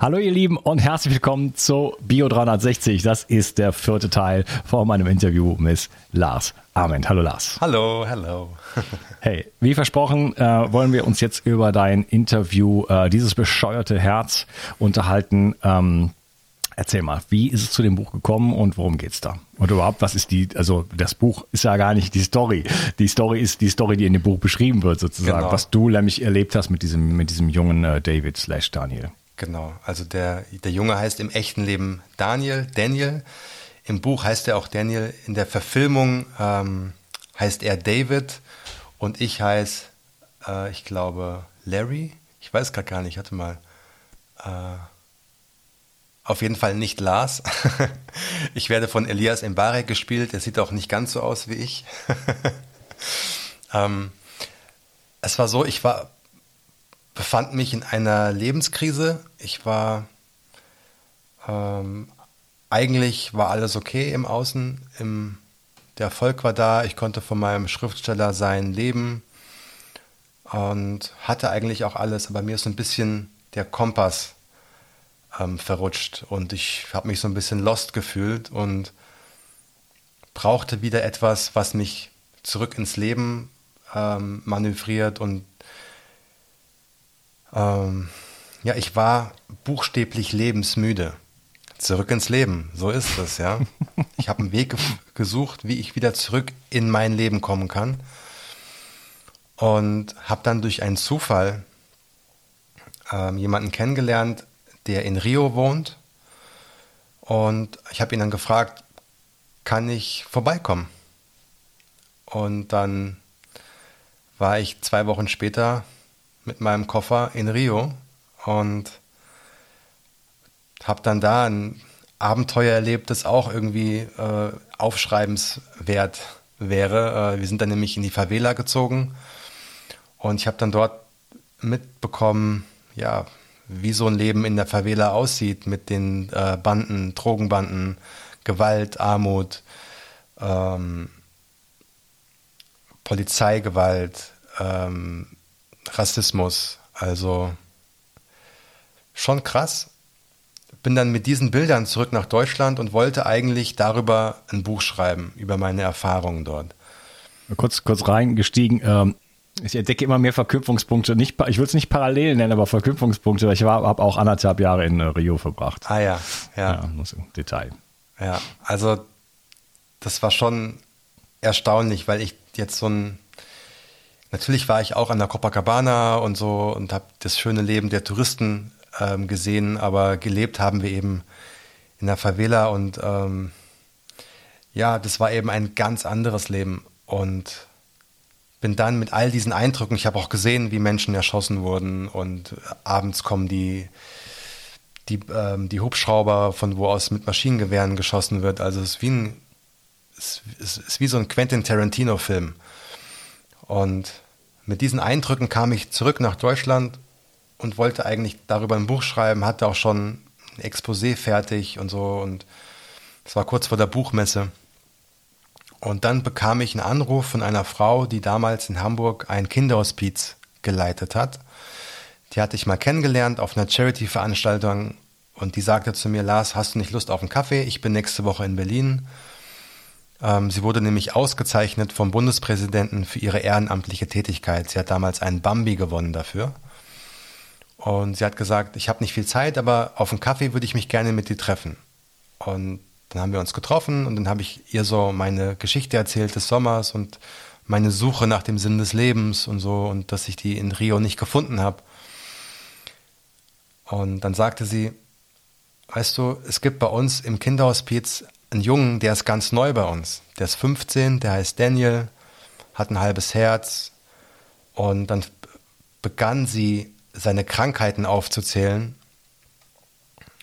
Hallo ihr Lieben und herzlich willkommen zu Bio 360. Das ist der vierte Teil von meinem Interview mit Lars Arment. Hallo Lars. Hallo, hallo. hey, wie versprochen äh, wollen wir uns jetzt über dein Interview äh, Dieses bescheuerte Herz unterhalten. Ähm, Erzähl mal, wie ist es zu dem Buch gekommen und worum geht's da? Und überhaupt, was ist die, also das Buch ist ja gar nicht die Story. Die Story ist die Story, die in dem Buch beschrieben wird, sozusagen, genau. was du nämlich erlebt hast mit diesem, mit diesem jungen äh, David slash Daniel. Genau, also der, der Junge heißt im echten Leben Daniel, Daniel. Im Buch heißt er auch Daniel. In der Verfilmung ähm, heißt er David und ich heiße, äh, ich glaube, Larry. Ich weiß gerade gar nicht, hatte mal. Äh, auf jeden Fall nicht Lars. ich werde von Elias Mbarek gespielt. Er sieht auch nicht ganz so aus wie ich. ähm, es war so, ich war befand mich in einer Lebenskrise. Ich war ähm, eigentlich war alles okay im Außen, im, der Erfolg war da, ich konnte von meinem Schriftsteller sein leben und hatte eigentlich auch alles, aber mir ist so ein bisschen der Kompass ähm, verrutscht und ich habe mich so ein bisschen lost gefühlt und brauchte wieder etwas, was mich zurück ins Leben ähm, manövriert und ähm, ja, ich war buchstäblich lebensmüde. Zurück ins Leben, so ist es, ja. Ich habe einen Weg gesucht, wie ich wieder zurück in mein Leben kommen kann. Und habe dann durch einen Zufall ähm, jemanden kennengelernt, der in Rio wohnt. Und ich habe ihn dann gefragt, kann ich vorbeikommen? Und dann war ich zwei Wochen später mit meinem Koffer in Rio und habe dann da ein Abenteuer erlebt, das auch irgendwie äh, aufschreibenswert wäre. Äh, wir sind dann nämlich in die Favela gezogen und ich habe dann dort mitbekommen, ja, wie so ein Leben in der Favela aussieht mit den äh, Banden, Drogenbanden, Gewalt, Armut, ähm, Polizeigewalt, ähm, Rassismus. Also schon krass. Bin dann mit diesen Bildern zurück nach Deutschland und wollte eigentlich darüber ein Buch schreiben, über meine Erfahrungen dort. kurz, kurz reingestiegen. Ähm, ich entdecke immer mehr Verknüpfungspunkte. Nicht, ich würde es nicht parallel nennen, aber Verknüpfungspunkte. Ich habe auch anderthalb Jahre in äh, Rio verbracht. Ah ja, ja. Ja, muss im Detail. Ja, also das war schon erstaunlich, weil ich jetzt so ein Natürlich war ich auch an der Copacabana und so und habe das schöne Leben der Touristen ähm, gesehen, aber gelebt haben wir eben in der Favela und ähm, ja, das war eben ein ganz anderes Leben und bin dann mit all diesen Eindrücken, ich habe auch gesehen, wie Menschen erschossen wurden und abends kommen die, die, ähm, die Hubschrauber, von wo aus mit Maschinengewehren geschossen wird. Also es ist wie, ein, es ist wie so ein Quentin Tarantino-Film. Und mit diesen Eindrücken kam ich zurück nach Deutschland und wollte eigentlich darüber ein Buch schreiben, hatte auch schon ein Exposé fertig und so und es war kurz vor der Buchmesse. Und dann bekam ich einen Anruf von einer Frau, die damals in Hamburg ein Kinderhospiz geleitet hat. Die hatte ich mal kennengelernt auf einer Charity-Veranstaltung und die sagte zu mir, Lars, hast du nicht Lust auf einen Kaffee? Ich bin nächste Woche in Berlin. Ähm, sie wurde nämlich ausgezeichnet vom Bundespräsidenten für ihre ehrenamtliche Tätigkeit. Sie hat damals einen Bambi gewonnen dafür. Und sie hat gesagt, ich habe nicht viel Zeit, aber auf einen Kaffee würde ich mich gerne mit dir treffen. Und dann haben wir uns getroffen und dann habe ich ihr so meine Geschichte erzählt des Sommers und meine Suche nach dem Sinn des Lebens und so und dass ich die in Rio nicht gefunden habe. Und dann sagte sie, weißt du, es gibt bei uns im Kinderhospiz einen Jungen, der ist ganz neu bei uns. Der ist 15, der heißt Daniel, hat ein halbes Herz. Und dann begann sie, seine Krankheiten aufzuzählen.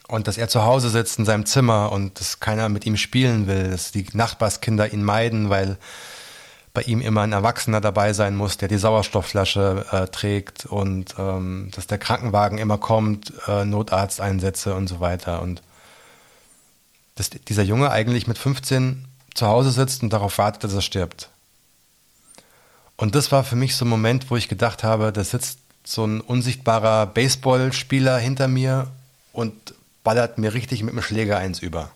Und dass er zu Hause sitzt in seinem Zimmer und dass keiner mit ihm spielen will, dass die Nachbarskinder ihn meiden, weil bei ihm immer ein Erwachsener dabei sein muss, der die Sauerstoffflasche äh, trägt und ähm, dass der Krankenwagen immer kommt, äh, Notarzteinsätze und so weiter. Und dass dieser Junge eigentlich mit 15 zu Hause sitzt und darauf wartet, dass er stirbt. Und das war für mich so ein Moment, wo ich gedacht habe, da sitzt so ein unsichtbarer Baseballspieler hinter mir und ballert mir richtig mit dem Schläger eins über.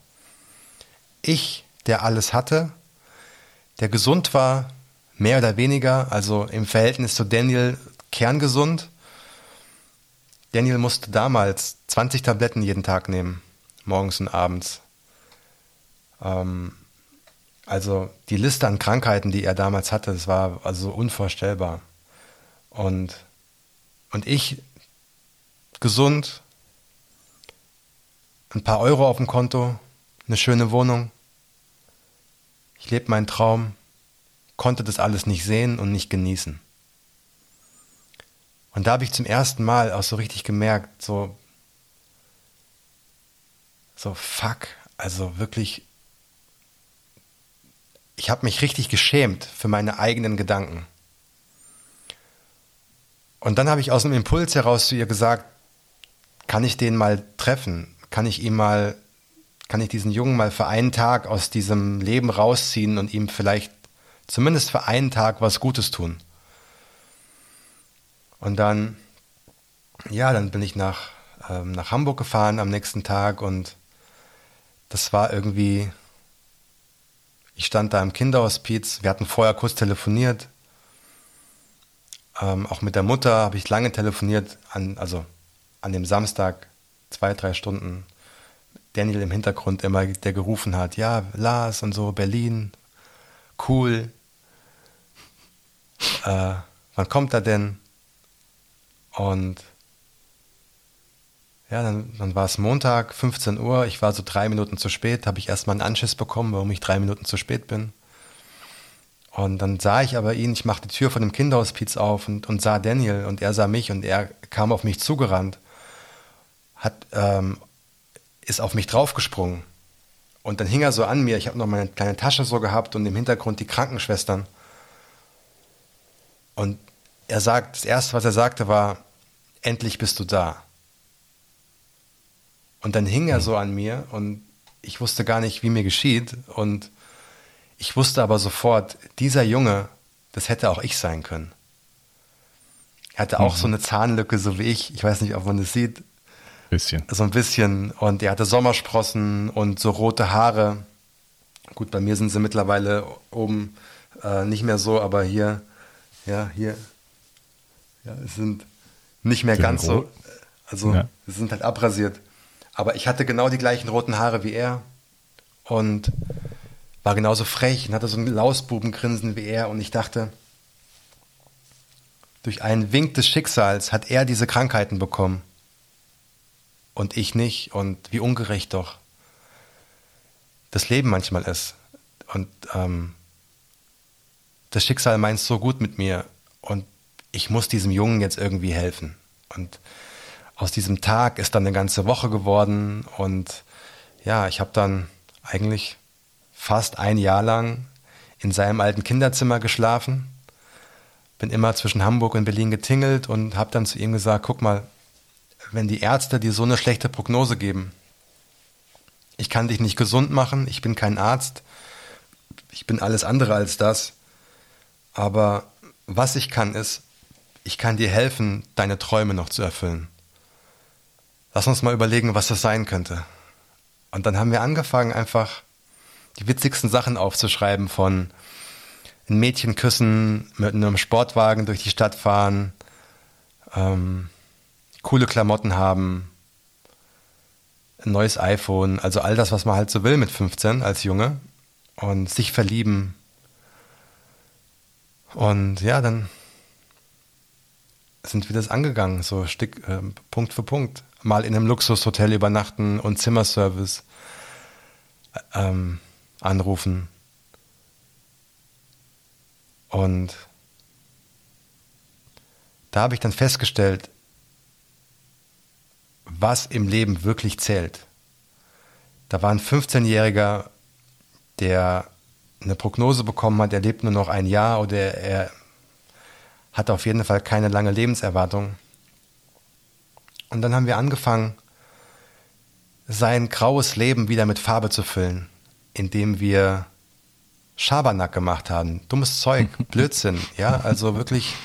Ich, der alles hatte, der gesund war, mehr oder weniger, also im Verhältnis zu Daniel kerngesund. Daniel musste damals 20 Tabletten jeden Tag nehmen, morgens und abends. Ähm, also die Liste an Krankheiten, die er damals hatte, das war also unvorstellbar. Und, und ich, gesund, ein paar Euro auf dem Konto, eine schöne Wohnung, ich lebe meinen Traum, konnte das alles nicht sehen und nicht genießen. Und da habe ich zum ersten Mal auch so richtig gemerkt, so, so fuck, also wirklich ich habe mich richtig geschämt für meine eigenen Gedanken. Und dann habe ich aus dem Impuls heraus zu ihr gesagt, kann ich den mal treffen? Kann ich ihm mal, kann ich diesen Jungen mal für einen Tag aus diesem Leben rausziehen und ihm vielleicht zumindest für einen Tag was Gutes tun? Und dann, ja, dann bin ich nach, ähm, nach Hamburg gefahren am nächsten Tag und das war irgendwie ich stand da im Kinderhospiz. Wir hatten vorher kurz telefoniert. Ähm, auch mit der Mutter habe ich lange telefoniert, an, also an dem Samstag, zwei, drei Stunden. Daniel im Hintergrund immer, der gerufen hat, ja, Lars und so, Berlin, cool. Äh, wann kommt er denn? Und ja, dann, dann war es Montag, 15 Uhr. Ich war so drei Minuten zu spät, habe ich erstmal einen Anschiss bekommen, warum ich drei Minuten zu spät bin. Und dann sah ich aber ihn, ich machte die Tür von dem Kinderhospiz auf und, und sah Daniel und er sah mich und er kam auf mich zugerannt, hat, ähm, ist auf mich draufgesprungen. Und dann hing er so an mir, ich habe noch meine kleine Tasche so gehabt und im Hintergrund die Krankenschwestern. Und er sagt, das erste, was er sagte, war, endlich bist du da. Und dann hing er so an mir und ich wusste gar nicht, wie mir geschieht. Und ich wusste aber sofort, dieser Junge, das hätte auch ich sein können. Er hatte auch mhm. so eine Zahnlücke, so wie ich. Ich weiß nicht, ob man das sieht. Bisschen. So ein bisschen. Und er hatte Sommersprossen und so rote Haare. Gut, bei mir sind sie mittlerweile oben äh, nicht mehr so, aber hier, ja, hier, ja, es sind nicht mehr Sind ganz rot? so, also Ja. es sind halt abrasiert. Aber ich hatte genau die gleichen roten Haare wie er und war genauso frech und hatte so ein Lausbubengrinsen wie er und ich dachte, durch einen Wink des Schicksals hat er diese Krankheiten bekommen und ich nicht und wie ungerecht doch das Leben manchmal ist. Und ähm, das Schicksal meint so gut mit mir und ich muss diesem Jungen jetzt irgendwie helfen. Und aus diesem Tag ist dann eine ganze Woche geworden und ja, ich habe dann eigentlich fast ein Jahr lang in seinem alten Kinderzimmer geschlafen, bin immer zwischen Hamburg und Berlin getingelt und habe dann zu ihm gesagt, guck mal, wenn die Ärzte dir so eine schlechte Prognose geben, ich kann dich nicht gesund machen, ich bin kein Arzt, ich bin alles andere als das, aber was ich kann ist, ich kann dir helfen, deine Träume noch zu erfüllen. Lass uns mal überlegen, was das sein könnte. Und dann haben wir angefangen, einfach die witzigsten Sachen aufzuschreiben von ein Mädchen küssen, mit einem Sportwagen durch die Stadt fahren, ähm, coole Klamotten haben, ein neues iPhone, also all das, was man halt so will mit 15 als Junge und sich verlieben. Und ja, dann sind wir das angegangen, so Stick, äh, Punkt für Punkt. Mal in einem Luxushotel übernachten und Zimmerservice äh, ähm, anrufen. Und da habe ich dann festgestellt, was im Leben wirklich zählt. Da war ein 15-Jähriger, der eine Prognose bekommen hat, er lebt nur noch ein Jahr oder er hat auf jeden Fall keine lange Lebenserwartung. Und dann haben wir angefangen, sein graues Leben wieder mit Farbe zu füllen, indem wir Schabernack gemacht haben. Dummes Zeug, Blödsinn, ja, also wirklich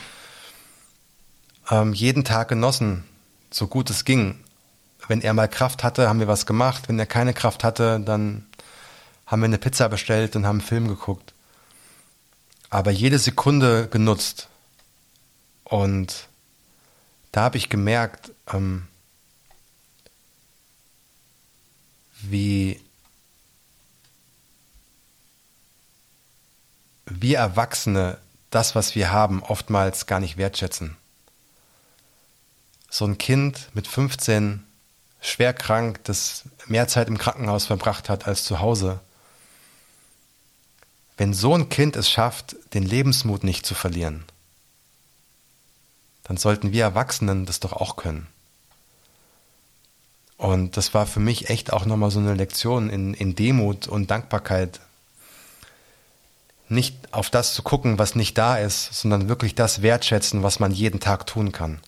ähm, jeden Tag genossen, so gut es ging. Wenn er mal Kraft hatte, haben wir was gemacht. Wenn er keine Kraft hatte, dann haben wir eine Pizza bestellt und haben einen Film geguckt. Aber jede Sekunde genutzt. Und da habe ich gemerkt, ähm, wie wir Erwachsene das, was wir haben, oftmals gar nicht wertschätzen. So ein Kind mit 15, schwer krank, das mehr Zeit im Krankenhaus verbracht hat als zu Hause. Wenn so ein Kind es schafft, den Lebensmut nicht zu verlieren, dann sollten wir Erwachsenen das doch auch können. Und das war für mich echt auch nochmal so eine Lektion in, in Demut und Dankbarkeit. Nicht auf das zu gucken, was nicht da ist, sondern wirklich das wertschätzen, was man jeden Tag tun kann.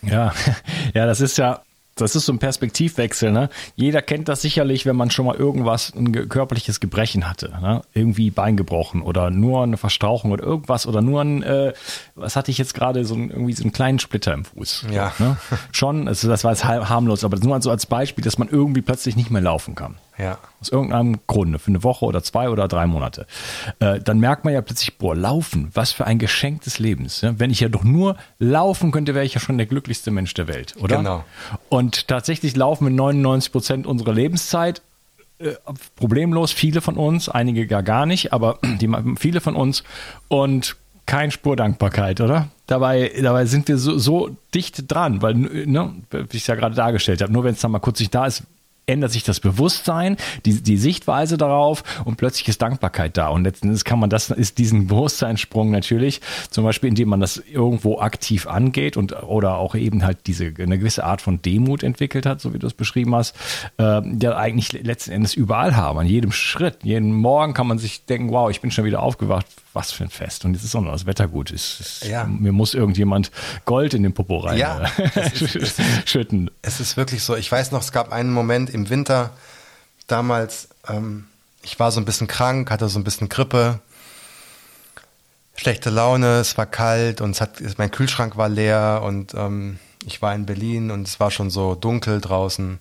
Ja, ja, das ist ja, das ist so ein Perspektivwechsel. Ne? Jeder kennt das sicherlich, wenn man schon mal irgendwas, ein körperliches Gebrechen hatte. Ne? Irgendwie Bein gebrochen oder nur eine Verstrauchung oder irgendwas oder nur ein, äh, was hatte ich jetzt gerade, so ein, irgendwie so einen kleinen Splitter im Fuß. Ja. Ne? Schon, also das war jetzt har- harmlos, aber nur so als Beispiel, dass man irgendwie plötzlich nicht mehr laufen kann. Ja. Aus irgendeinem Grunde, für eine Woche oder zwei oder drei Monate. Äh, dann merkt man ja plötzlich, boah, laufen, was für ein Geschenk des Lebens. Ja? Wenn ich ja doch nur laufen könnte, wäre ich ja schon der glücklichste Mensch der Welt, oder? Genau. Und tatsächlich laufen wir 99 Prozent unserer Lebenszeit äh, problemlos, viele von uns, einige gar gar nicht, aber die, viele von uns und kein Spur Dankbarkeit, oder? Dabei, dabei sind wir so, so dicht dran, weil, ne, wie ich es ja gerade dargestellt habe, nur wenn es dann mal kurz nicht da ist, ändert sich das Bewusstsein, die, die Sichtweise darauf und plötzlich ist Dankbarkeit da. Und letzten Endes kann man das, ist diesen Bewusstseinssprung natürlich, zum Beispiel, indem man das irgendwo aktiv angeht und oder auch eben halt diese eine gewisse Art von Demut entwickelt hat, so wie du es beschrieben hast, äh, ja eigentlich letzten Endes überall haben, an jedem Schritt. Jeden Morgen kann man sich denken, wow, ich bin schon wieder aufgewacht, was für ein Fest. Und jetzt ist auch noch das Wetter gut. Es, es, Ja. Mir muss irgendjemand Gold in den Popo rein Ja, äh, das ist- schütten. Es ist wirklich so. Ich weiß noch, es gab einen Moment im Winter, damals, ähm, ich war so ein bisschen krank, hatte so ein bisschen Grippe, schlechte Laune, es war kalt und es hat, mein Kühlschrank war leer und ähm, ich war in Berlin und es war schon so dunkel draußen.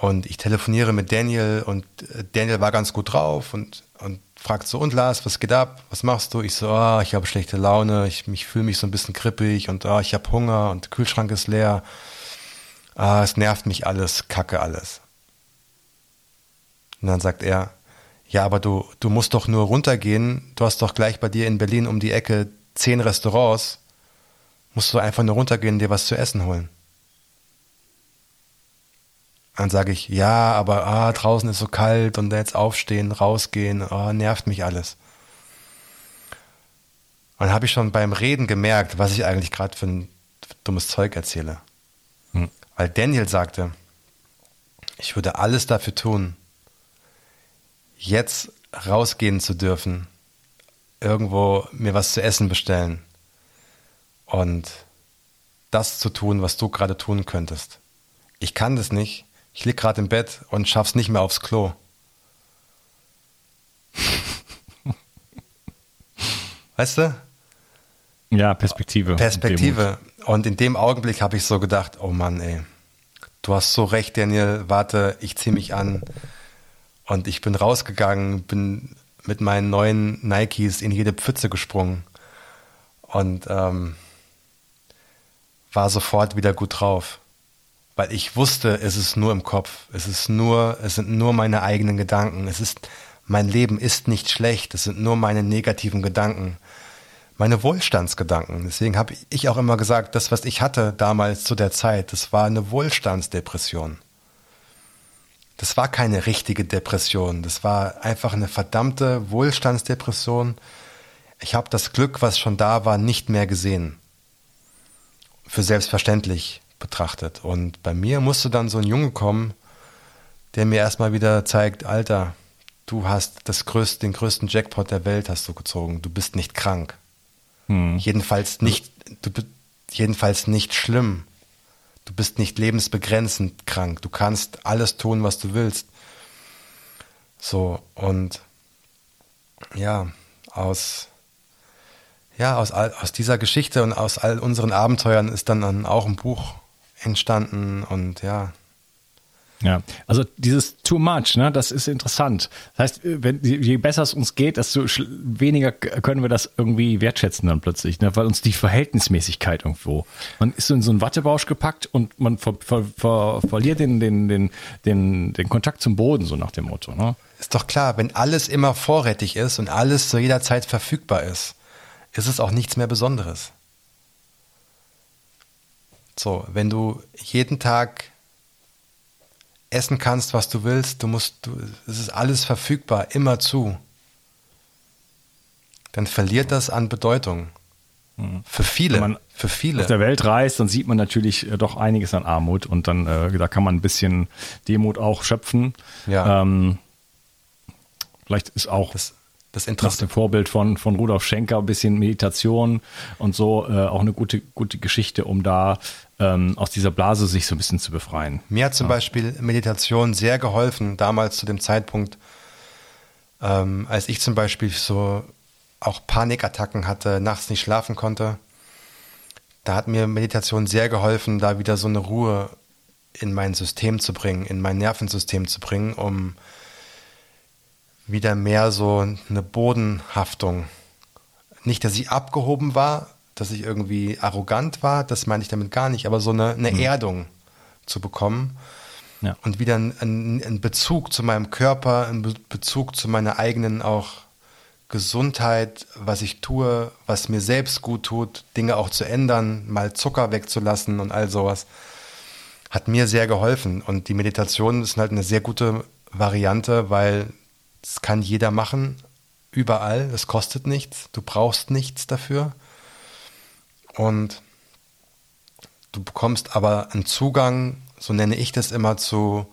Und ich telefoniere mit Daniel und äh, Daniel war ganz gut drauf und, und fragt so, und Lars, was geht ab? Was machst du? Ich so, ah, ich habe schlechte Laune, ich, ich fühle mich so ein bisschen krippig und ah, ich habe Hunger und der Kühlschrank ist leer. Ah, es nervt mich alles, kacke alles. Und dann sagt er, ja, aber du, du musst doch nur runtergehen, du hast doch gleich bei dir in Berlin um die Ecke zehn Restaurants, musst du einfach nur runtergehen und dir was zu essen holen. Dann sage ich, ja, aber ah, draußen ist so kalt und jetzt aufstehen, rausgehen, ah, nervt mich alles. Und dann habe ich schon beim Reden gemerkt, was ich eigentlich gerade für ein dummes Zeug erzähle. Hm. Weil Daniel sagte, ich würde alles dafür tun, jetzt rausgehen zu dürfen, irgendwo mir was zu essen bestellen und das zu tun, was du gerade tun könntest. Ich kann das nicht, ich lieg gerade im Bett und schaff's nicht mehr aufs Klo. weißt du? Ja, Perspektive. Perspektive. Und in dem Augenblick habe ich so gedacht, oh Mann, ey, du hast so recht, Daniel, warte, ich ziehe mich an. Und ich bin rausgegangen, bin mit meinen neuen Nikes in jede Pfütze gesprungen und ähm, war sofort wieder gut drauf weil ich wusste, es ist nur im Kopf. Es ist nur, es sind nur meine eigenen Gedanken. Es ist, mein Leben ist nicht schlecht. Es sind nur meine negativen Gedanken. Meine Wohlstandsgedanken. Deswegen habe ich auch immer gesagt, das, was ich hatte damals zu der Zeit, das war eine Wohlstandsdepression. Das war keine richtige Depression. Das war einfach eine verdammte Wohlstandsdepression. Ich habe das Glück, was schon da war, nicht mehr gesehen. Für selbstverständlich betrachtet. Und bei mir musste dann so ein Junge kommen, der mir erstmal wieder zeigt, Alter, du hast das größte, den größten Jackpot der Welt hast du gezogen. Du bist nicht krank. Hm. Jedenfalls nicht, du, jedenfalls nicht schlimm. Du bist nicht lebensbegrenzend krank. Du kannst alles tun, was du willst. So, und ja, aus, ja, aus, aus dieser Geschichte und aus all unseren Abenteuern ist dann auch ein Buch entstanden und ja. Ja, also dieses too much, ne, das ist interessant. Das heißt, wenn, je besser es uns geht, desto weniger können wir das irgendwie wertschätzen dann plötzlich, ne, weil uns die Verhältnismäßigkeit irgendwo. Man ist so in so einen Wattebausch gepackt und man ver, ver, ver, verliert den, den, den, den, den Kontakt zum Boden, so nach dem Motto. Ne? Ist doch klar, wenn alles immer vorrätig ist und alles zu jeder Zeit verfügbar ist, ist es auch nichts mehr Besonderes. So, wenn du jeden Tag essen kannst, was du willst, du musst, du, es ist alles verfügbar, immer zu, dann verliert das an Bedeutung. Mhm. Für viele. Wenn man für viele. auf der Welt reist, dann sieht man natürlich äh, doch einiges an Armut und dann, äh, da kann man ein bisschen Demut auch schöpfen. Ja. Ähm, vielleicht ist auch das, das Nach dem Vorbild von, von Rudolf Schenker ein bisschen Meditation und so äh, auch eine gute, gute Geschichte, um da ähm, aus dieser Blase sich so ein bisschen zu befreien. Mir hat zum ja. Beispiel Meditation sehr geholfen, damals zu dem Zeitpunkt, ähm, als ich zum Beispiel so auch Panikattacken hatte, nachts nicht schlafen konnte. Da hat mir Meditation sehr geholfen, da wieder so eine Ruhe in mein System zu bringen, in mein Nervensystem zu bringen, um wieder mehr so eine Bodenhaftung. Nicht, dass ich abgehoben war, dass ich irgendwie arrogant war, das meine ich damit gar nicht, aber so eine, eine mhm. Erdung zu bekommen ja. und wieder einen, einen, Bezug zu meinem Körper, einen Bezug zu meiner eigenen auch Gesundheit, was ich tue, was mir selbst gut tut, Dinge auch zu ändern, mal Zucker wegzulassen und all sowas, hat mir sehr geholfen. Und die Meditation ist halt eine sehr gute Variante, weil das kann jeder machen, überall. Es kostet nichts. Du brauchst nichts dafür. Und du bekommst aber einen Zugang, so nenne ich das immer, zu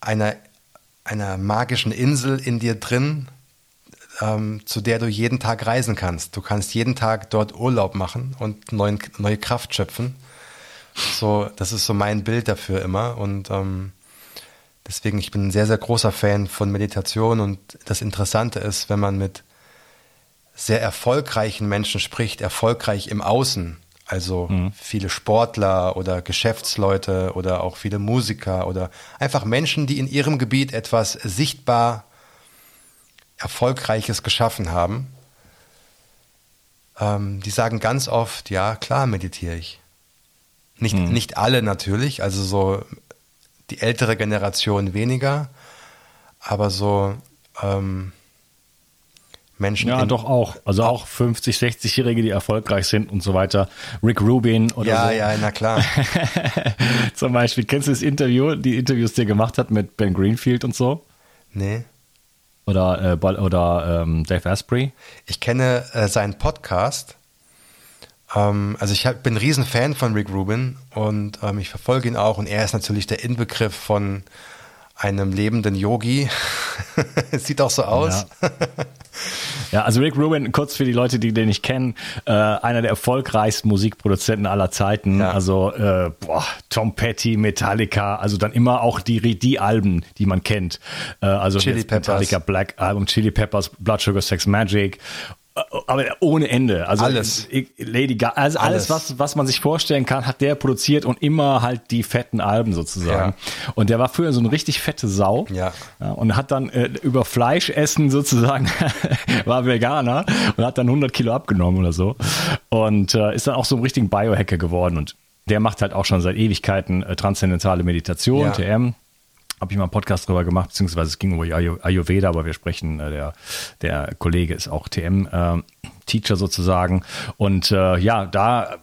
einer, einer magischen Insel in dir drin, ähm, zu der du jeden Tag reisen kannst. Du kannst jeden Tag dort Urlaub machen und neuen, neue Kraft schöpfen. So, das ist so mein Bild dafür immer. Und ähm, Deswegen, ich bin ein sehr, sehr großer Fan von Meditation und das Interessante ist, wenn man mit sehr erfolgreichen Menschen spricht, erfolgreich im Außen, also mhm. viele Sportler oder Geschäftsleute oder auch viele Musiker oder einfach Menschen, die in ihrem Gebiet etwas sichtbar Erfolgreiches geschaffen haben, ähm, die sagen ganz oft, ja, klar meditiere ich. Nicht, hm. nicht alle natürlich, also so die ältere Generation weniger, aber so ähm, Menschen. Ja, doch auch. Also auch 50, 60-Jährige, die erfolgreich sind und so weiter. Rick Rubin oder ja, so. Ja, ja, na klar. Zum Beispiel, kennst du das Interview, die Interviews, die er gemacht hat mit Ben Greenfield und so? Nee. Oder, äh, oder ähm, Dave Asprey? Ich kenne äh, seinen Podcast. Ähm, also ich hab, bin ein Riesenfan von Rick Rubin und ähm, ich verfolge ihn auch und er ist natürlich der Inbegriff von einem lebenden Yogi. Sieht auch so aus. Ja. ja. also Rick Rubin, kurz für die Leute, die den nicht kennen, äh, einer der erfolgreichsten Musikproduzenten aller Zeiten. Ja. Also äh, boah, Tom Petty, Metallica, also dann immer auch die, die Alben, die man kennt. Äh, also Chili Peppers. Metallica Black Album, Chili Peppers, Blood Sugar Sex Magic aber ohne Ende. Also alles. Lady Gaga, also alles, alles, was, was man sich vorstellen kann, hat der produziert und immer halt die fetten Alben sozusagen. Ja. Und der war früher so eine richtig fette Sau. Ja. ja und hat dann äh, über Fleischessen sozusagen, war Veganer und hat dann 100 Kilo abgenommen oder so. Und äh, ist dann auch so ein richtigen Biohacker geworden. Und der macht halt auch schon seit Ewigkeiten äh, transzendentale Meditation, ja. TM habe ich mal einen Podcast drüber gemacht, beziehungsweise es ging um Ayurveda, aber wir sprechen, äh, der, der Kollege ist auch TM-Teacher äh, sozusagen. Und äh, ja, da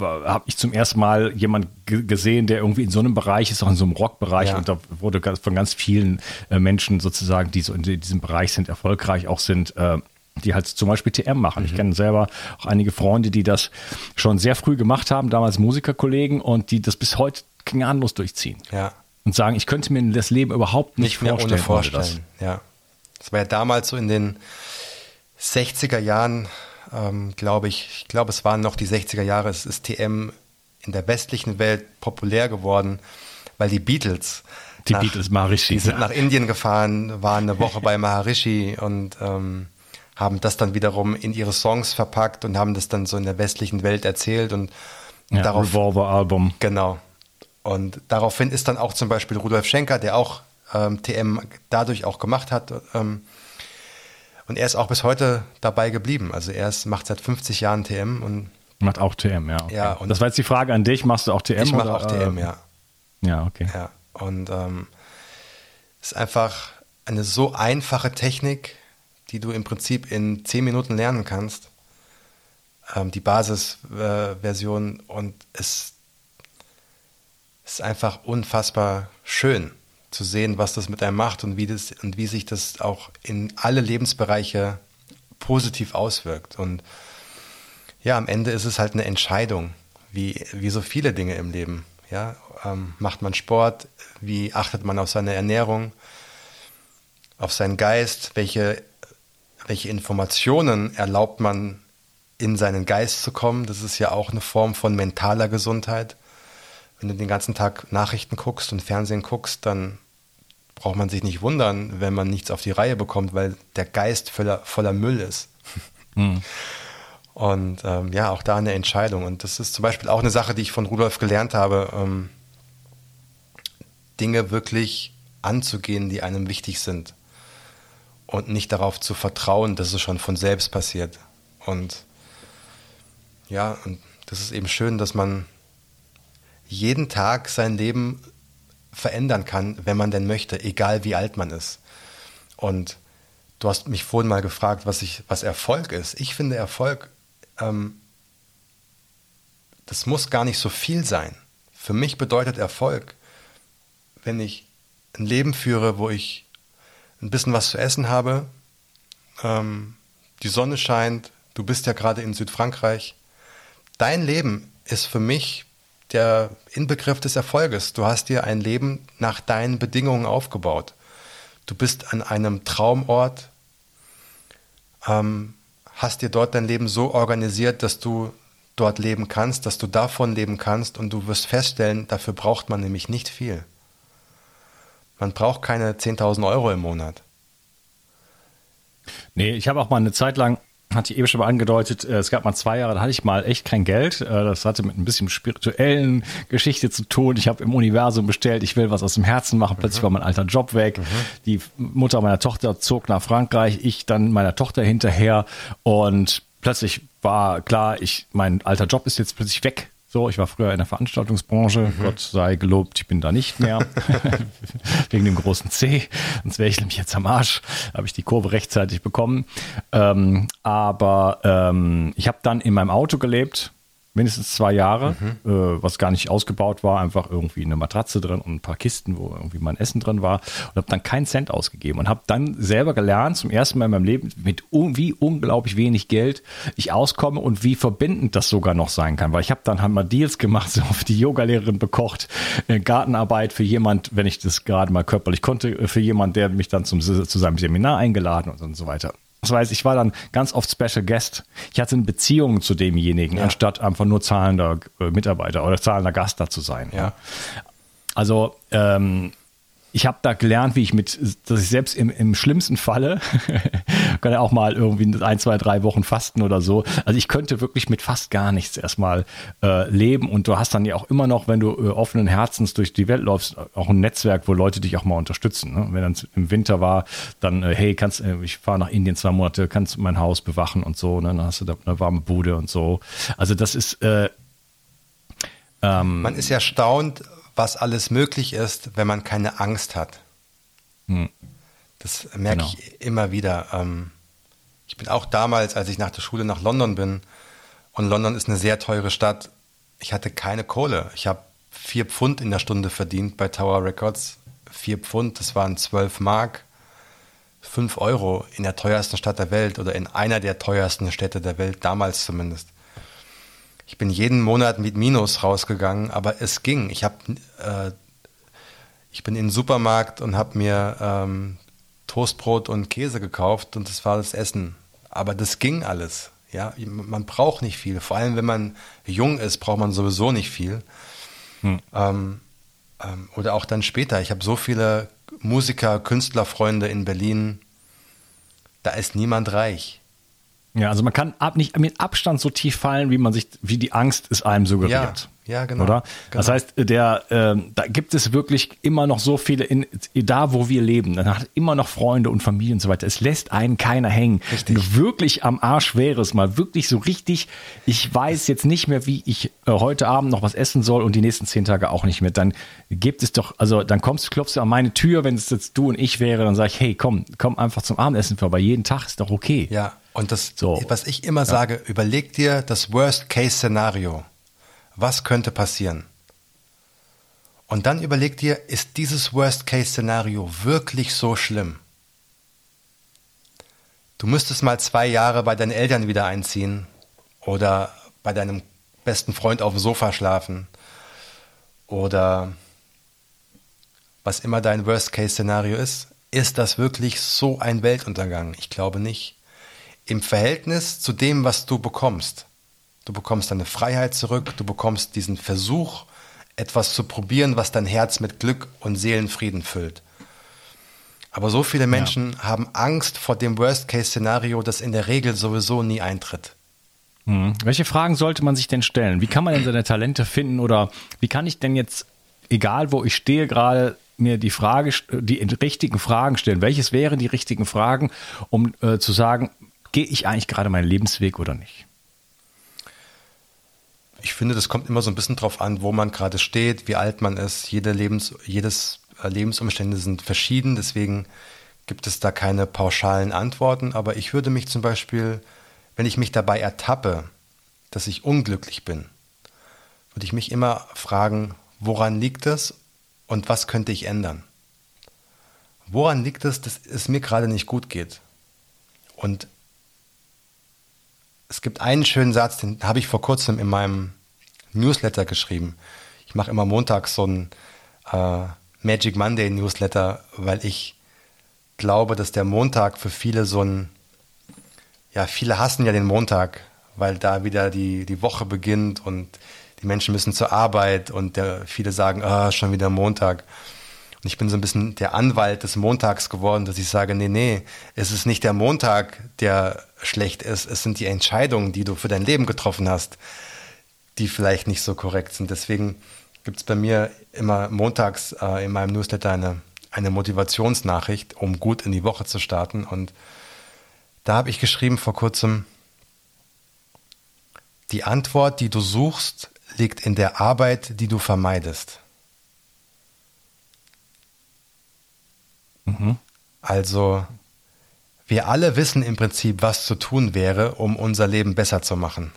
habe ich zum ersten Mal jemand gesehen, der irgendwie in so einem Bereich ist, auch in so einem Rockbereich ja. und da wurde von ganz vielen äh, Menschen sozusagen, die so in diesem Bereich sind, erfolgreich auch sind, äh, die halt zum Beispiel TM machen. Mhm. Ich kenne selber auch einige Freunde, die das schon sehr früh gemacht haben, damals Musikerkollegen und die das bis heute gnadenlos durchziehen. Ja und sagen, ich könnte mir das Leben überhaupt nicht, nicht vorstellen. vorstellen. Das. Ja. Das war ja damals so in den 60er Jahren, ähm, glaube ich, ich glaube, es waren noch die 60er Jahre, es ist TM in der westlichen Welt populär geworden, weil die Beatles die nach, Beatles Maharishi. Die sind ja. nach Indien gefahren, waren eine Woche bei Maharishi und ähm, haben das dann wiederum in ihre Songs verpackt und haben das dann so in der westlichen Welt erzählt und, ja, darauf. Revolver Album. Genau. Und daraufhin ist dann auch zum Beispiel Rudolf Schenker, der auch ähm, TM dadurch auch gemacht hat. Ähm, und er ist auch bis heute dabei geblieben. Also er ist, macht seit 50 Jahren TM und macht auch TM, ja. Okay. ja und das war jetzt die Frage an dich, machst du auch TM? Ich mache auch TM, ja. Ja, okay. Ja, und ähm, ist einfach eine so einfache Technik, die du im Prinzip in 10 Minuten lernen kannst. Ähm, die Basisversion äh, und es ist einfach unfassbar schön zu sehen, was das mit einem macht und wie, das, und wie sich das auch in alle Lebensbereiche positiv auswirkt. Und ja, am Ende ist es halt eine Entscheidung, wie, wie so viele Dinge im Leben. Ja, ähm, macht man Sport? Wie achtet man auf seine Ernährung? Auf seinen Geist? Welche, welche Informationen erlaubt man in seinen Geist zu kommen? Das ist ja auch eine Form von mentaler Gesundheit wenn du den ganzen Tag Nachrichten guckst und Fernsehen guckst, dann braucht man sich nicht wundern, wenn man nichts auf die Reihe bekommt, weil der Geist voller, voller Müll ist. Mhm. Und ähm, ja, auch da eine Entscheidung. Und das ist zum Beispiel auch eine Sache, die ich von Rudolf gelernt habe, ähm, Dinge wirklich anzugehen, die einem wichtig sind. Und nicht darauf zu vertrauen, dass es schon von selbst passiert. Und ja, und das ist eben schön, dass man jeden Tag sein Leben verändern kann, wenn man denn möchte, egal wie alt man ist. Und du hast mich vorhin mal gefragt, was, ich, was Erfolg ist. Ich finde Erfolg, ähm, das muss gar nicht so viel sein. Für mich bedeutet Erfolg, wenn ich ein Leben führe, wo ich ein bisschen was zu essen habe, ähm, die Sonne scheint, du bist ja gerade in Südfrankreich. Dein Leben ist für mich der Inbegriff des Erfolges. Du hast dir ein Leben nach deinen Bedingungen aufgebaut. Du bist an einem Traumort, ähm, hast dir dort dein Leben so organisiert, dass du dort leben kannst, dass du davon leben kannst und du wirst feststellen, dafür braucht man nämlich nicht viel. Man braucht keine 10.000 Euro im Monat. Nee, ich habe auch mal eine Zeit lang hatte ich eben schon mal angedeutet, äh, es gab mal zwei Jahre, da hatte ich mal echt kein Geld. Äh, das hatte mit ein bisschen spirituellen Geschichte zu tun. Ich habe im Universum bestellt, ich will was aus dem Herzen machen. Plötzlich mhm. war mein alter Job weg. Mhm. Die Mutter meiner Tochter zog nach Frankreich, ich dann meiner Tochter hinterher und plötzlich war klar, ich, mein alter Job ist jetzt plötzlich weg. So, ich war früher in der Veranstaltungsbranche. Mhm. Gott sei gelobt, ich bin da nicht mehr. Wegen dem großen C. Sonst wäre ich nämlich jetzt am Arsch. Habe ich die Kurve rechtzeitig bekommen. Ähm, aber ähm, ich habe dann in meinem Auto gelebt mindestens zwei Jahre, mhm. äh, was gar nicht ausgebaut war, einfach irgendwie eine Matratze drin und ein paar Kisten, wo irgendwie mein Essen drin war und habe dann keinen Cent ausgegeben und habe dann selber gelernt, zum ersten Mal in meinem Leben, mit un wie unglaublich wenig Geld ich auskomme und wie verbindend das sogar noch sein kann, weil ich habe dann halt mal Deals gemacht, so auf die Yogalehrerin bekocht, äh, Gartenarbeit für jemand, wenn ich das gerade mal körperlich konnte, äh, für jemand, der mich dann zum, zu seinem Seminar eingeladen und, und so weiter. Das heißt, ich war dann ganz oft Special Guest. Ich hatte eine Beziehung zu demjenigen, ja. anstatt einfach nur zahlender äh, Mitarbeiter oder zahlender Gast da zu sein. Ja. Also ähm, ich habe da gelernt, wie ich mit, dass ich selbst im, im schlimmsten Falle, kann ja auch mal irgendwie ein, zwei, drei Wochen fasten oder so. Also ich könnte wirklich mit fast gar nichts erstmal äh, leben und du hast dann ja auch immer noch, wenn du äh, offenen Herzens durch die Welt läufst, auch ein Netzwerk, wo Leute dich auch mal unterstützen. Ne? Wenn dann im Winter war, dann, äh, hey, kannst, äh, ich fahre nach Indien zwei Monate, kannst du mein Haus bewachen und so, ne? dann hast du da eine warme Bude und so. Also das ist, äh, ähm, man ist erstaunt, was alles möglich ist, wenn man keine Angst hat. Hm. Das merke genau. ich immer wieder. Ähm, ich bin auch damals, als ich nach der Schule nach London bin, und London ist eine sehr teure Stadt, ich hatte keine Kohle. Ich habe vier Pfund in der Stunde verdient bei Tower Records. Vier Pfund, das waren zwölf Mark. Fünf Euro in der teuersten Stadt der Welt oder in einer der teuersten Städte der Welt, damals zumindest. Ich bin jeden Monat mit Minus rausgegangen, aber es ging. Ich habe, äh, ich bin in den Supermarkt und habe mir ähm, Toastbrot und Käse gekauft und das war das Essen. Aber das ging alles. Ja, man braucht nicht viel. Vor allem, wenn man jung ist, braucht man sowieso nicht viel. Hm. Ähm, ähm, oder auch dann später. Ich habe so viele Musiker, Künstlerfreunde in Berlin. Da ist niemand reich. Ja, also man kann ab, nicht mit Abstand so tief fallen, wie man sich, wie die Angst es einem suggeriert. Ja, genau. Oder? Genau. Das heißt, der, äh, da gibt es wirklich immer noch so viele, in, da wo wir leben, dann hat immer noch Freunde und Familie und so weiter. Es lässt einen keiner hängen. Richtig. Wenn du wirklich am Arsch wärst, mal wirklich so richtig, ich weiß jetzt nicht mehr, wie ich äh, heute Abend noch was essen soll und die nächsten zehn Tage auch nicht mehr, dann gibt es doch, also dann kommst, klopfst du an meine Tür, wenn es jetzt du und ich wäre, dann sage ich, hey, komm, komm einfach zum Abendessen vorbei. Jeden Tag ist doch okay. Ja. Und das, so. was ich immer ja. sage, überleg dir das Worst-Case-Szenario. Was könnte passieren? Und dann überleg dir, ist dieses Worst-Case-Szenario wirklich so schlimm? Du müsstest mal zwei Jahre bei deinen Eltern wieder einziehen oder bei deinem besten Freund auf dem Sofa schlafen oder was immer dein Worst-Case-Szenario ist. Ist das wirklich so ein Weltuntergang? Ich glaube nicht im Verhältnis zu dem, was du bekommst. Du bekommst deine Freiheit zurück, du bekommst diesen Versuch, etwas zu probieren, was dein Herz mit Glück und Seelenfrieden füllt. Aber so viele Menschen ja. haben Angst vor dem Worst-Case-Szenario, das in der Regel sowieso nie eintritt. Hm. Welche Fragen sollte man sich denn stellen? Wie kann man denn seine Talente finden oder wie kann ich denn jetzt, egal wo ich stehe, gerade mir die Frage, die richtigen Fragen stellen? Welches wären die richtigen Fragen, um äh, zu sagen, gehe ich eigentlich gerade meinen Lebensweg oder nicht? Ich finde, das kommt immer so ein bisschen drauf an, wo man gerade steht, wie alt man ist. Jede Lebens, jedes äh, Lebensumstände sind verschieden, deswegen gibt es da keine pauschalen Antworten. Aber ich würde mich zum Beispiel, wenn ich mich dabei ertappe, dass ich unglücklich bin, würde ich mich immer fragen, woran liegt es und was könnte ich ändern? Woran liegt es, dass es mir gerade nicht gut geht? Und es gibt einen schönen Satz, den habe ich vor kurzem in meinem Newsletter geschrieben. Ich mache immer montags so ein äh, Magic Monday Newsletter, weil ich glaube, dass der Montag für viele so ein, ja, viele hassen ja den Montag, weil da wieder die, die Woche beginnt und die Menschen müssen zur Arbeit und der, viele sagen, ah, schon wieder Montag. Und ich bin so ein bisschen der Anwalt des Montags geworden, dass ich sage, nee, nee, es ist nicht der Montag, der schlecht ist, es sind die Entscheidungen, die du für dein Leben getroffen hast, die vielleicht nicht so korrekt sind. Deswegen gibt es bei mir immer montags äh, in meinem Newsletter eine, eine Motivationsnachricht, um gut in die Woche zu starten. Und da habe ich geschrieben vor kurzem, die Antwort, die du suchst, liegt in der Arbeit, die du vermeidest. Mhm. Also, wir alle wissen im Prinzip, was zu tun wäre, um unser Leben besser zu machen.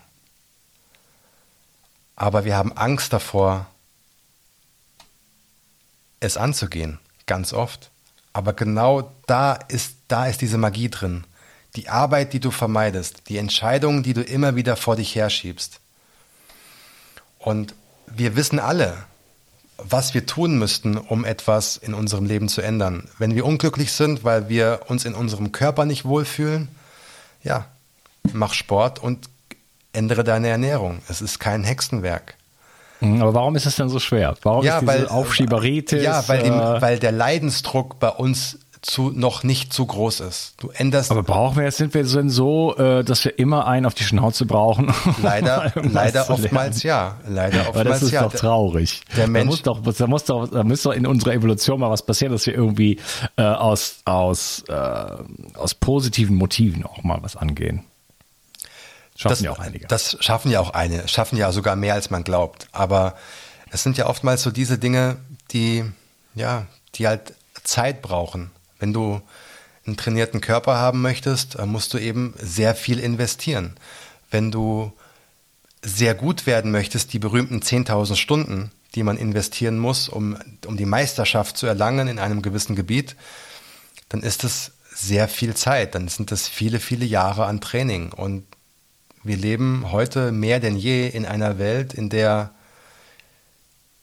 Aber wir haben Angst davor, es anzugehen, ganz oft. Aber genau da ist, da ist diese Magie drin. Die Arbeit, die du vermeidest, die Entscheidungen, die du immer wieder vor dich herschiebst. Und wir wissen alle, was wir tun müssten, um etwas in unserem Leben zu ändern. Wenn wir unglücklich sind, weil wir uns in unserem Körper nicht wohlfühlen, ja, mach Sport und ändere deine Ernährung. Es ist kein Hexenwerk. Mhm, aber warum ist es denn so schwer? Warum ja, ist diese weil, Aufschieberitis? Ja, weil, äh, weil der Leidensdruck bei uns zu, noch nicht zu groß ist. Du änderst. aber brauchen wir jetzt, sind wir denn so, äh, dass wir immer einen auf die Schnauze brauchen? Leider, leider oftmals ja. Leider oftmals das ist ja. doch traurig. der da Mensch- muss doch, da muss doch, da muss doch in unserer Evolution mal was passieren, dass wir irgendwie äh, aus aus äh, aus positiven Motiven auch mal was angehen. Schaffen das, ja auch einige. Das schaffen ja auch eine, schaffen ja sogar mehr, als man glaubt. Aber es sind ja oftmals so diese Dinge, die, ja, die halt Zeit brauchen. Wenn du einen trainierten Körper haben möchtest, äh, musst du eben sehr viel investieren. Wenn du sehr gut werden möchtest, die berühmten 10.000 Stunden, die man investieren muss, um, um die Meisterschaft zu erlangen in einem gewissen Gebiet, dann ist es sehr viel Zeit. Dann sind es viele, viele Jahre an Training. Und wir leben heute mehr denn je in einer Welt, in der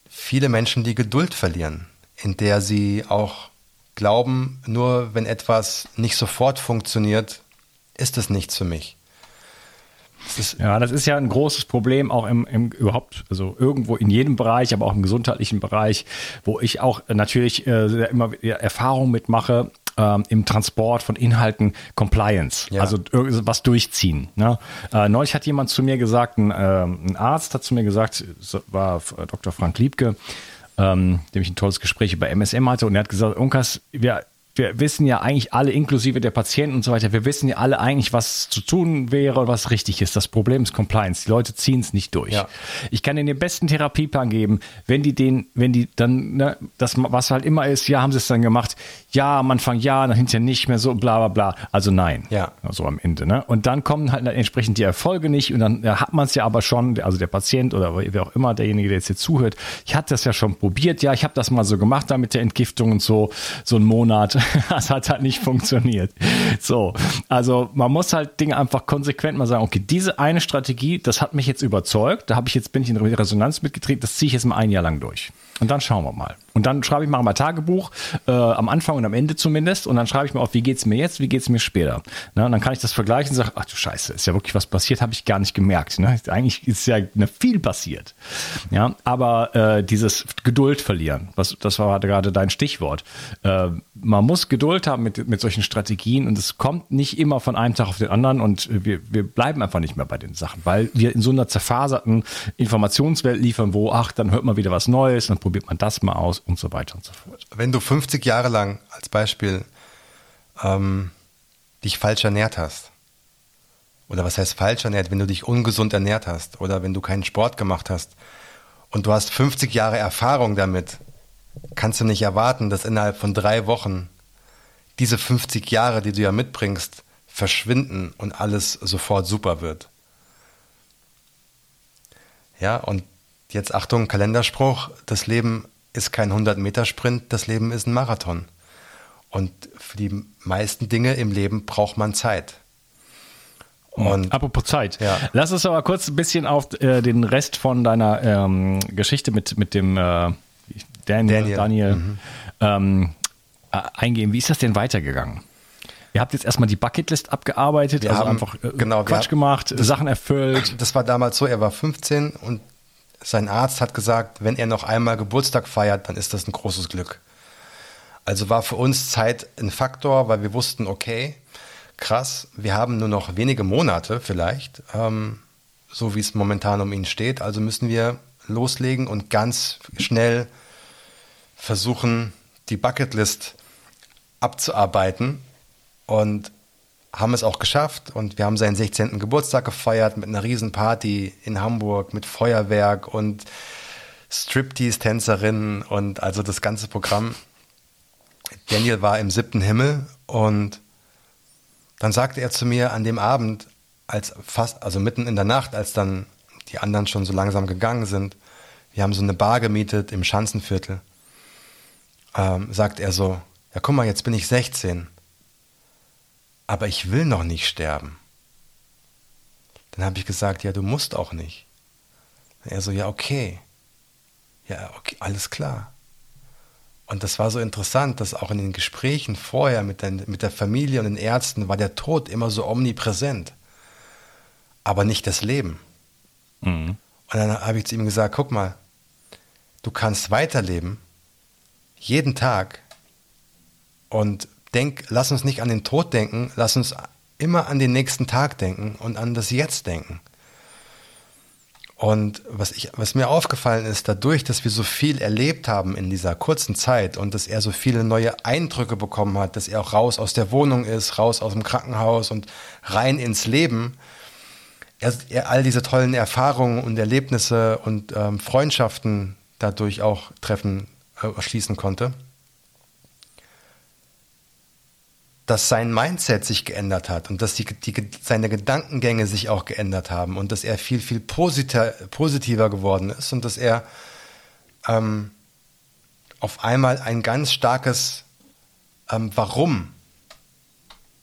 viele Menschen die Geduld verlieren, in der sie auch glauben, nur wenn etwas nicht sofort funktioniert, ist es nichts für mich. Ist, Ja, das ist ja ein großes Problem, auch im, im überhaupt, also irgendwo in jedem Bereich, aber auch im gesundheitlichen Bereich, wo ich auch natürlich äh, immer wieder Erfahrung mitmache. Ähm, im Transport von Inhalten Compliance, Ja. also irgend- was durchziehen. Ne? Äh, neulich hat jemand zu mir gesagt, ein, ähm, ein Arzt hat zu mir gesagt, es war äh, Dr. Frank Liebke, ähm, dem ich ein tolles Gespräch über MSM hatte, und er hat gesagt, Unkas, wir, wir wissen ja eigentlich alle, inklusive der Patienten und so weiter, wir wissen ja alle eigentlich, was zu tun wäre und was richtig ist. Das Problem ist Compliance. Die Leute ziehen es nicht durch. Ja. Ich kann ihnen den besten Therapieplan geben, wenn die den, wenn die dann, ne, das, was halt immer ist, ja, haben sie es dann gemacht, ja, am Anfang ja, dann hinterher nicht mehr so, bla bla bla. Also nein. Ja. So am Ende. Ne? Und dann kommen halt entsprechend die Erfolge nicht und dann ja, hat man es ja aber schon, also der Patient oder wer auch immer, derjenige, der jetzt hier zuhört, ich hatte das ja schon probiert, ja, ich habe das mal so gemacht da mit der Entgiftung und so, so einen Monat. Das hat halt nicht funktioniert. So, also man muss halt Dinge einfach konsequent mal sagen, okay, diese eine Strategie, das hat mich jetzt überzeugt, da habe ich jetzt, bin ich in Resonanz mitgetreten, das ziehe ich jetzt mal ein Jahr lang durch. Und dann schauen wir mal. Und dann schreibe ich mal mal Tagebuch, äh, am Anfang und am Ende zumindest. Und dann schreibe ich mir auf, wie geht's mir jetzt, wie geht's mir später. Na, und dann kann ich das vergleichen und sage, ach du Scheiße, ist ja wirklich was passiert, habe ich gar nicht gemerkt. Ne? Eigentlich ist ja ne, viel passiert. Ja, aber äh, dieses Geduld verlieren, was, das war gerade dein Stichwort. Äh, man muss Geduld haben mit, mit solchen Strategien und es kommt nicht immer von einem Tag auf den anderen und wir, wir bleiben einfach nicht mehr bei den Sachen, weil wir in so einer zerfaserten Informationswelt liefern, wo, ach, dann hört man wieder was Neues, dann probiert man das mal aus und so weiter und so fort. wenn du 50 Jahre lang als Beispiel ähm, dich falsch ernährt hast, oder was heißt falsch ernährt, wenn du dich ungesund ernährt hast oder wenn du keinen Sport gemacht hast und du hast 50 Jahre Erfahrung damit, kannst du nicht erwarten, dass innerhalb von drei Wochen diese 50 Jahre, die du ja mitbringst, verschwinden und alles sofort super wird. Ja, und jetzt Achtung, Kalenderspruch, das Leben ist kein 100-Meter-Sprint, das Leben ist ein Marathon. Und für die meisten Dinge im Leben braucht man Zeit. Und Apropos Zeit. Ja. Lass uns aber kurz ein bisschen auf äh, den Rest von deiner ähm, Geschichte mit, mit dem äh, Daniel, Daniel. Daniel ähm, äh, eingehen. Wie ist das denn weitergegangen? Ihr habt jetzt erstmal die Bucketlist abgearbeitet, Wir also haben- einfach äh, genau, Quatsch haben- gemacht, Sachen erfüllt. das war damals so, er war 15 und sein Arzt hat gesagt, wenn er noch einmal Geburtstag feiert, dann ist das ein großes Glück. Also war für uns Zeit ein Faktor, weil wir wussten, okay, krass, wir haben nur noch wenige Monate vielleicht, ähm, so wie es momentan um ihn steht. Also müssen wir loslegen und ganz schnell versuchen, die Bucketlist abzuarbeiten und haben es auch geschafft und wir haben seinen 16. Geburtstag gefeiert mit einer Riesenparty in Hamburg mit Feuerwerk und Striptease-Tänzerinnen und also das ganze Programm. Daniel war im siebten Himmel und dann sagte er zu mir an dem Abend, als fast, also mitten in der Nacht, als dann die anderen schon so langsam gegangen sind, wir haben so eine Bar gemietet im Schanzenviertel, ähm, sagt er so, ja guck mal, jetzt bin ich 16, aber ich will noch nicht sterben. Dann habe ich gesagt, ja, du musst auch nicht. Und er so, ja, okay. Ja, okay, alles klar. Und das war so interessant, dass auch in den Gesprächen vorher mit, den, mit der Familie und den Ärzten war der Tod immer so omnipräsent, aber nicht das Leben. Mhm. Und dann habe ich zu ihm gesagt, guck mal, du kannst weiterleben, jeden Tag, und denk, lass uns nicht an den Tod denken, lass uns immer an den nächsten Tag denken und an das Jetzt denken. Und was, ich, was mir aufgefallen ist, dadurch, dass wir so viel erlebt haben in dieser kurzen Zeit und dass er so viele neue Eindrücke bekommen hat, dass er auch raus aus der Wohnung ist, raus aus dem Krankenhaus und rein ins Leben, er, er all diese tollen Erfahrungen und Erlebnisse und ähm, Freundschaften dadurch auch treffen, äh, schließen konnte, dass sein Mindset sich geändert hat und dass die, die, seine Gedankengänge sich auch geändert haben und dass er viel, viel positiver geworden ist und dass er ähm, auf einmal ein ganz starkes ähm, Warum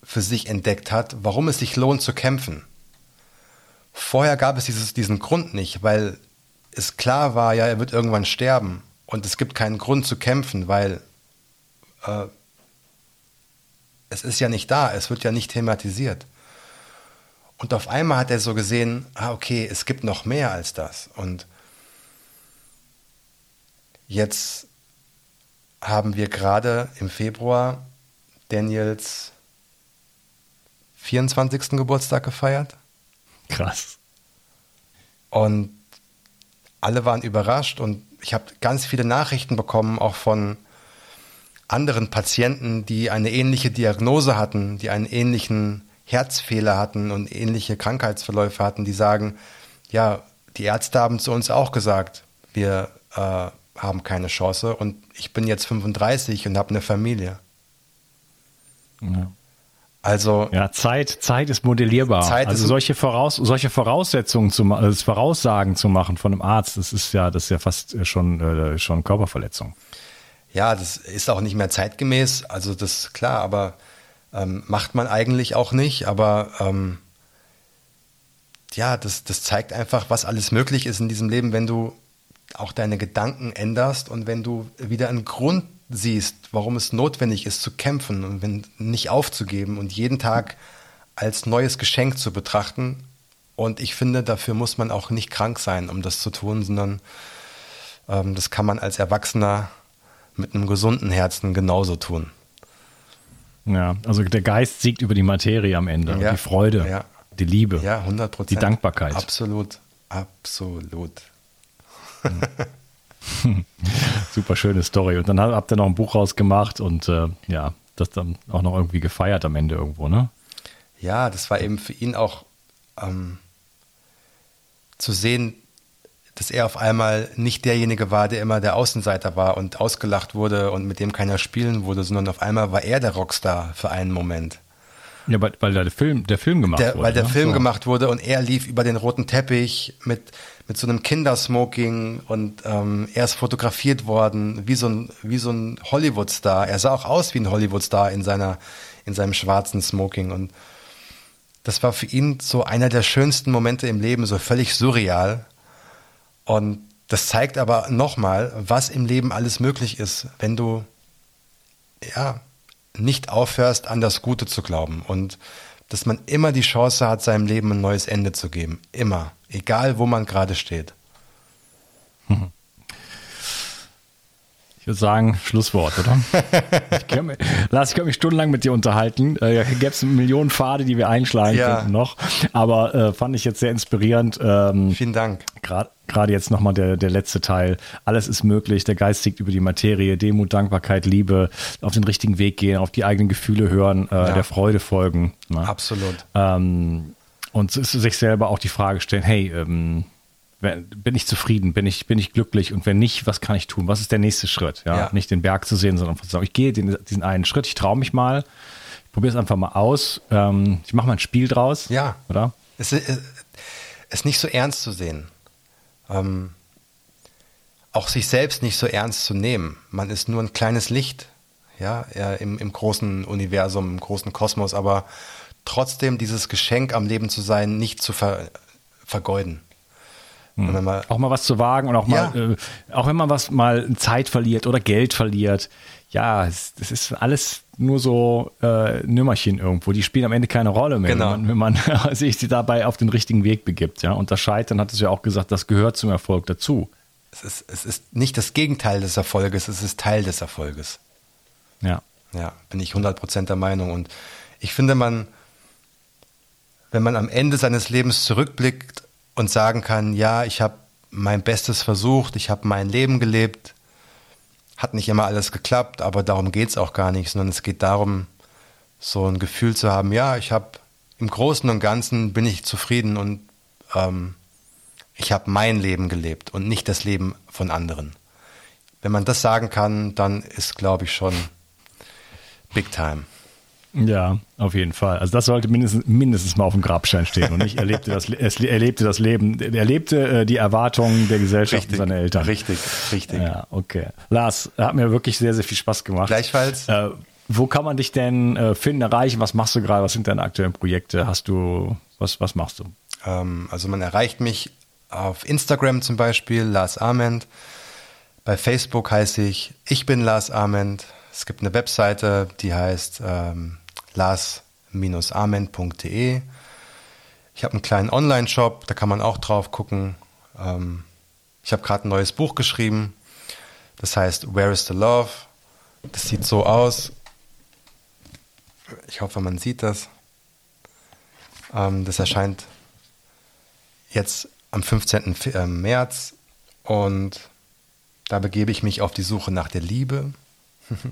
für sich entdeckt hat, warum es sich lohnt zu kämpfen. Vorher gab es dieses, diesen Grund nicht, weil es klar war, ja, er wird irgendwann sterben und es gibt keinen Grund zu kämpfen, weil äh, es ist ja nicht da, es wird ja nicht thematisiert. Und auf einmal hat er so gesehen, ah, okay, es gibt noch mehr als das. Und jetzt haben wir gerade im Februar Daniels 24. Geburtstag gefeiert. Krass. Und alle waren überrascht und ich habe ganz viele Nachrichten bekommen, auch von anderen Patienten, die eine ähnliche Diagnose hatten, die einen ähnlichen Herzfehler hatten und ähnliche Krankheitsverläufe hatten, die sagen, ja, die Ärzte haben zu uns auch gesagt, wir äh, haben keine Chance und ich bin jetzt 35 und habe eine Familie. Ja. Also ja, Zeit, Zeit ist modellierbar. Zeit also ist solche, Voraus, solche Voraussetzungen zu also Voraussagen zu machen von einem Arzt, das ist ja, das ist ja fast schon äh, schon Körperverletzung. Ja, das ist auch nicht mehr zeitgemäß, also das klar, aber ähm, macht man eigentlich auch nicht, aber ähm, ja, das, das zeigt einfach, was alles möglich ist in diesem Leben, wenn du auch deine Gedanken änderst und wenn du wieder einen Grund siehst, warum es notwendig ist zu kämpfen und wenn, nicht aufzugeben und jeden Tag als neues Geschenk zu betrachten. Und ich finde, dafür muss man auch nicht krank sein, um das zu tun, sondern ähm, das kann man als Erwachsener mit einem gesunden Herzen genauso tun. Ja, also der Geist siegt über die Materie am Ende. Ja, die Freude, ja. die Liebe, ja, 100 die Dankbarkeit. Absolut, absolut. Super schöne Story. Und dann habt ihr noch ein Buch rausgemacht und äh, ja, das dann auch noch irgendwie gefeiert am Ende irgendwo, ne? Ja, das war eben für ihn auch ähm, zu sehen, dass er auf einmal nicht derjenige war, der immer der Außenseiter war und ausgelacht wurde und mit dem keiner spielen wurde, sondern auf einmal war er der Rockstar für einen Moment. Ja, weil, weil der Film, der Film gemacht der, wurde. Weil der ne? Film so. gemacht wurde und er lief über den roten Teppich mit, mit so einem Kindersmoking und ähm, er ist fotografiert worden wie so ein, wie so ein Hollywood-Star. Er sah auch aus wie ein Hollywood-Star in seiner, in seinem schwarzen Smoking und das war für ihn so einer der schönsten Momente im Leben, so völlig surreal. Und das zeigt aber nochmal, was im Leben alles möglich ist, wenn du, ja, nicht aufhörst, an das Gute zu glauben und dass man immer die Chance hat, seinem Leben ein neues Ende zu geben. Immer. Egal, wo man gerade steht. Ich würde sagen, Schlusswort, oder? ich kann mich, Lars, ich kann mich stundenlang mit dir unterhalten. Äh, Gäbe es Millionen Pfade, die wir einschlagen ja. könnten noch. Aber äh, fand ich jetzt sehr inspirierend. Ähm, Vielen Dank. Gerade jetzt nochmal der, der letzte Teil. Alles ist möglich. Der Geist siegt über die Materie. Demut, Dankbarkeit, Liebe. Auf den richtigen Weg gehen, auf die eigenen Gefühle hören, äh, ja. der Freude folgen. Ne? Absolut. Ähm, und sich selber auch die Frage stellen, hey, ähm, bin ich zufrieden, bin ich, bin ich glücklich und wenn nicht, was kann ich tun? Was ist der nächste Schritt? Ja, ja. nicht den Berg zu sehen, sondern zu sagen, ich gehe den, diesen einen Schritt, ich traue mich mal, ich probiere es einfach mal aus, ähm, ich mache mal ein Spiel draus. Ja. Oder? Es ist, es ist nicht so ernst zu sehen. Ähm, auch sich selbst nicht so ernst zu nehmen. Man ist nur ein kleines Licht, ja, im, im großen Universum, im großen Kosmos, aber trotzdem dieses Geschenk am Leben zu sein, nicht zu ver, vergeuden. Mhm. Mal, auch mal was zu wagen und auch ja. mal, äh, auch wenn man was mal Zeit verliert oder Geld verliert, ja, es, das ist alles nur so äh, Nümmerchen irgendwo. Die spielen am Ende keine Rolle mehr, genau. wenn man, wenn man sich dabei auf den richtigen Weg begibt. Ja? Und das Scheitern hat es ja auch gesagt, das gehört zum Erfolg dazu. Es ist, es ist nicht das Gegenteil des Erfolges, es ist Teil des Erfolges. Ja. Ja, bin ich 100% der Meinung. Und ich finde, man, wenn man am Ende seines Lebens zurückblickt und sagen kann, ja, ich habe mein Bestes versucht, ich habe mein Leben gelebt, hat nicht immer alles geklappt, aber darum geht es auch gar nicht, sondern es geht darum, so ein Gefühl zu haben, ja, ich habe im Großen und Ganzen bin ich zufrieden und ähm, ich habe mein Leben gelebt und nicht das Leben von anderen. Wenn man das sagen kann, dann ist, glaube ich, schon Big Time. Ja, auf jeden Fall. Also das sollte mindestens, mindestens mal auf dem Grabstein stehen und nicht erlebte das, erlebte das Leben, erlebte äh, die Erwartungen der Gesellschaft richtig, und seiner Eltern. Richtig, richtig. Ja, okay. Lars, hat mir wirklich sehr, sehr viel Spaß gemacht. Gleichfalls. Äh, wo kann man dich denn äh, finden, erreichen? Was machst du gerade? Was sind deine aktuellen Projekte? Hast du, was, was machst du? Ähm, also man erreicht mich auf Instagram zum Beispiel, Lars Ament. Bei Facebook heiße ich Ich bin Lars Ament. Es gibt eine Webseite, die heißt ähm, lars-amen.de. Ich habe einen kleinen Online-Shop, da kann man auch drauf gucken. Ähm, ich habe gerade ein neues Buch geschrieben, das heißt Where is the Love? Das sieht so aus. Ich hoffe, man sieht das. Ähm, das erscheint jetzt am 15. Äh, März und da begebe ich mich auf die Suche nach der Liebe.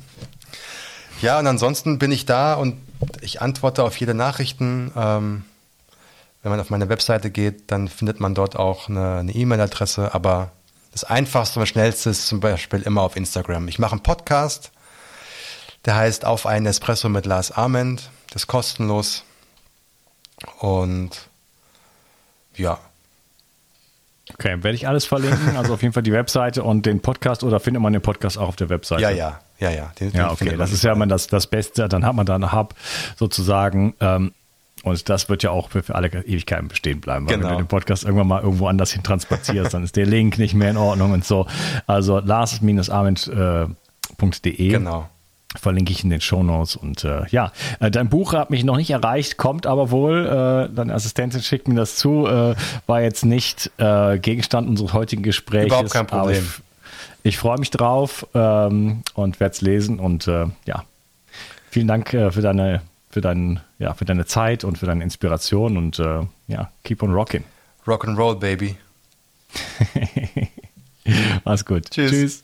Ja, und ansonsten bin ich da und ich antworte auf jede Nachrichten. Ähm, wenn man auf meine Webseite geht, dann findet man dort auch eine E-Mail-Adresse. Aber das Einfachste und Schnellste ist zum Beispiel immer auf Instagram. Ich mache einen Podcast, der heißt Auf einen Espresso mit Lars Ament. Das ist kostenlos. Und ja, Okay, werde ich alles verlinken. Also auf jeden Fall die Webseite und den Podcast oder findet man den Podcast auch auf der Webseite? Ja, ja, ja, ja. Den, ja, okay. Das ist ja immer das, das Beste. Dann hat man da einen Hub sozusagen. Ähm, und das wird ja auch für, für alle Ewigkeiten bestehen bleiben. Weil genau. wenn du den Podcast irgendwann mal irgendwo anders hin transportierst, dann ist der Link nicht mehr in Ordnung und so. Also lars-arment.de. Äh, genau verlinke ich in den Show Notes. Und äh, ja, äh, dein Buch hat mich noch nicht erreicht, kommt aber wohl. Äh, deine Assistentin schickt mir das zu. Äh, war jetzt nicht äh, Gegenstand unseres heutigen Gesprächs. Überhaupt kein Problem. Ich, ich freue mich drauf ähm, und werde es lesen. Und äh, ja, vielen Dank äh, für deine für deinen ja für deine Zeit und für deine Inspiration und äh, ja keep on rocking. Rock and roll, baby. Mach's gut. Tschüss. Tschüss.